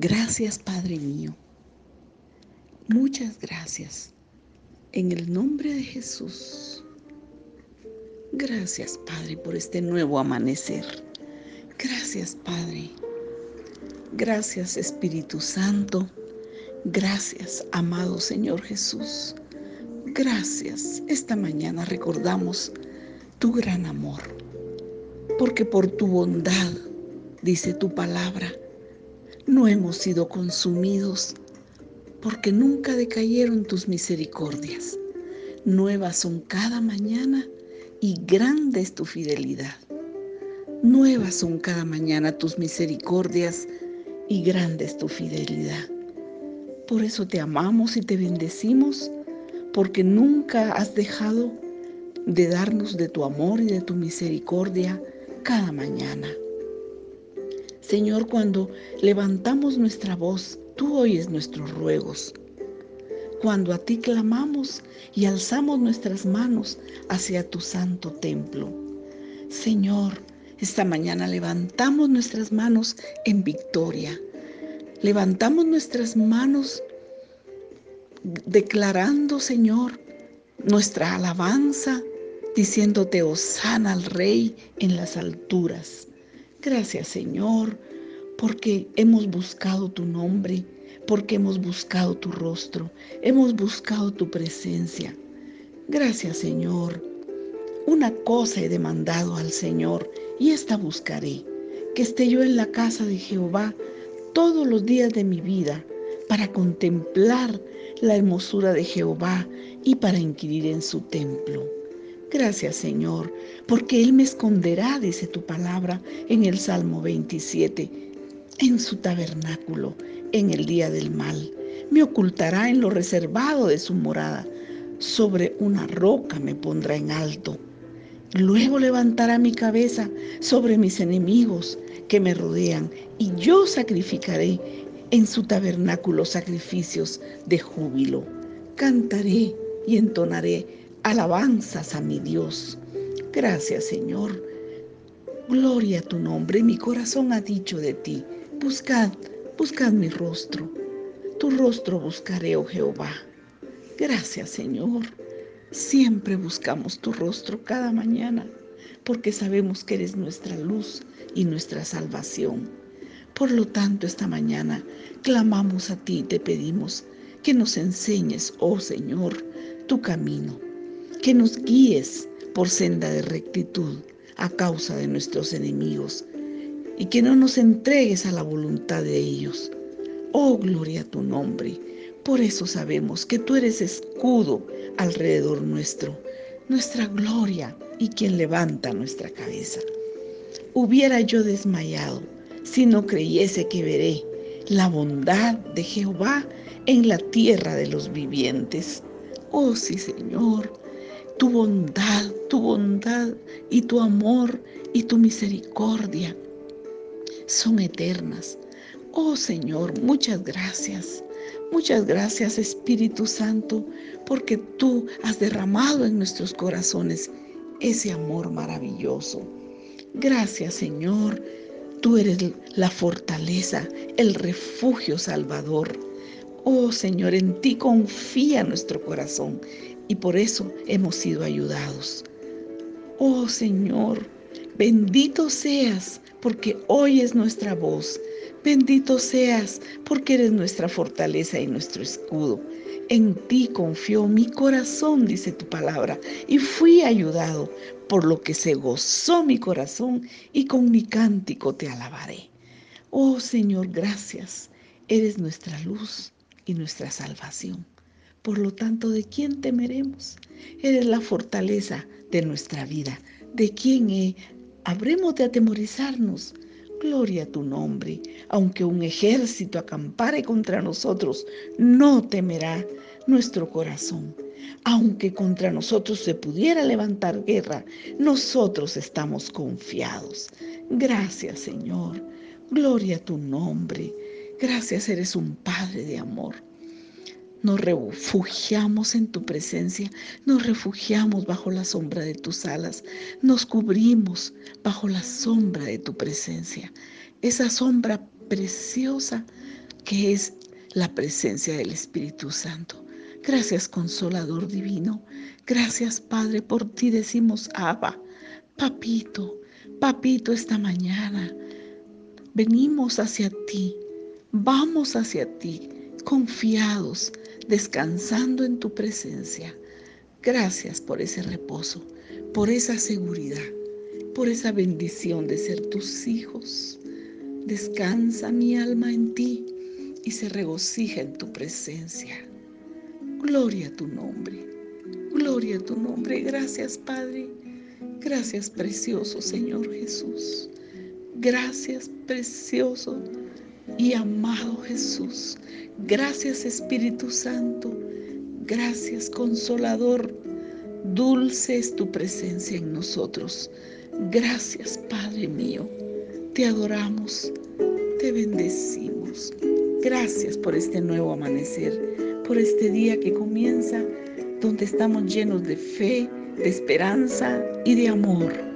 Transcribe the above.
Gracias, Padre mío. Muchas gracias. En el nombre de Jesús. Gracias, Padre, por este nuevo amanecer. Gracias, Padre. Gracias, Espíritu Santo. Gracias, amado Señor Jesús. Gracias. Esta mañana recordamos tu gran amor, porque por tu bondad, dice tu palabra, no hemos sido consumidos porque nunca decayeron tus misericordias. Nuevas son cada mañana y grande es tu fidelidad. Nuevas son cada mañana tus misericordias y grande es tu fidelidad. Por eso te amamos y te bendecimos, porque nunca has dejado de darnos de tu amor y de tu misericordia cada mañana. Señor, cuando levantamos nuestra voz, tú oyes nuestros ruegos. Cuando a ti clamamos y alzamos nuestras manos hacia tu santo templo. Señor, esta mañana levantamos nuestras manos en victoria. Levantamos nuestras manos declarando, Señor, nuestra alabanza, diciéndote, Osana al Rey en las alturas. Gracias Señor, porque hemos buscado tu nombre, porque hemos buscado tu rostro, hemos buscado tu presencia. Gracias Señor. Una cosa he demandado al Señor y esta buscaré, que esté yo en la casa de Jehová todos los días de mi vida para contemplar la hermosura de Jehová y para inquirir en su templo. Gracias Señor, porque Él me esconderá, dice tu palabra en el Salmo 27, en su tabernáculo, en el día del mal. Me ocultará en lo reservado de su morada. Sobre una roca me pondrá en alto. Luego levantará mi cabeza sobre mis enemigos que me rodean y yo sacrificaré en su tabernáculo sacrificios de júbilo. Cantaré y entonaré alabanzas a mi Dios. Gracias Señor. Gloria a tu nombre. Mi corazón ha dicho de ti. Buscad, buscad mi rostro. Tu rostro buscaré, oh Jehová. Gracias Señor. Siempre buscamos tu rostro cada mañana porque sabemos que eres nuestra luz y nuestra salvación. Por lo tanto, esta mañana clamamos a ti y te pedimos que nos enseñes, oh Señor, tu camino que nos guíes por senda de rectitud a causa de nuestros enemigos y que no nos entregues a la voluntad de ellos. Oh, gloria a tu nombre. Por eso sabemos que tú eres escudo alrededor nuestro, nuestra gloria y quien levanta nuestra cabeza. Hubiera yo desmayado si no creyese que veré la bondad de Jehová en la tierra de los vivientes. Oh sí, Señor, tu bondad, tu bondad y tu amor y tu misericordia son eternas. Oh Señor, muchas gracias. Muchas gracias Espíritu Santo, porque tú has derramado en nuestros corazones ese amor maravilloso. Gracias Señor, tú eres la fortaleza, el refugio salvador. Oh Señor, en ti confía nuestro corazón y por eso hemos sido ayudados. Oh Señor, bendito seas porque oyes nuestra voz. Bendito seas porque eres nuestra fortaleza y nuestro escudo. En ti confió mi corazón, dice tu palabra, y fui ayudado, por lo que se gozó mi corazón y con mi cántico te alabaré. Oh Señor, gracias. Eres nuestra luz y nuestra salvación. Por lo tanto, ¿de quién temeremos? Eres la fortaleza de nuestra vida. ¿De quién he? habremos de atemorizarnos? Gloria a tu nombre. Aunque un ejército acampare contra nosotros, no temerá nuestro corazón. Aunque contra nosotros se pudiera levantar guerra, nosotros estamos confiados. Gracias, Señor. Gloria a tu nombre. Gracias, eres un Padre de amor. Nos refugiamos en tu presencia, nos refugiamos bajo la sombra de tus alas, nos cubrimos bajo la sombra de tu presencia. Esa sombra preciosa que es la presencia del Espíritu Santo. Gracias, Consolador Divino. Gracias, Padre, por ti decimos Abba, Papito, Papito, esta mañana. Venimos hacia ti, vamos hacia ti, confiados, descansando en tu presencia. Gracias por ese reposo, por esa seguridad, por esa bendición de ser tus hijos. Descansa mi alma en ti y se regocija en tu presencia. Gloria a tu nombre, gloria a tu nombre. Gracias Padre, gracias precioso Señor Jesús. Gracias precioso y amado Jesús. Gracias Espíritu Santo. Gracias Consolador. Dulce es tu presencia en nosotros. Gracias Padre mío. Te adoramos, te bendecimos. Gracias por este nuevo amanecer, por este día que comienza donde estamos llenos de fe, de esperanza y de amor.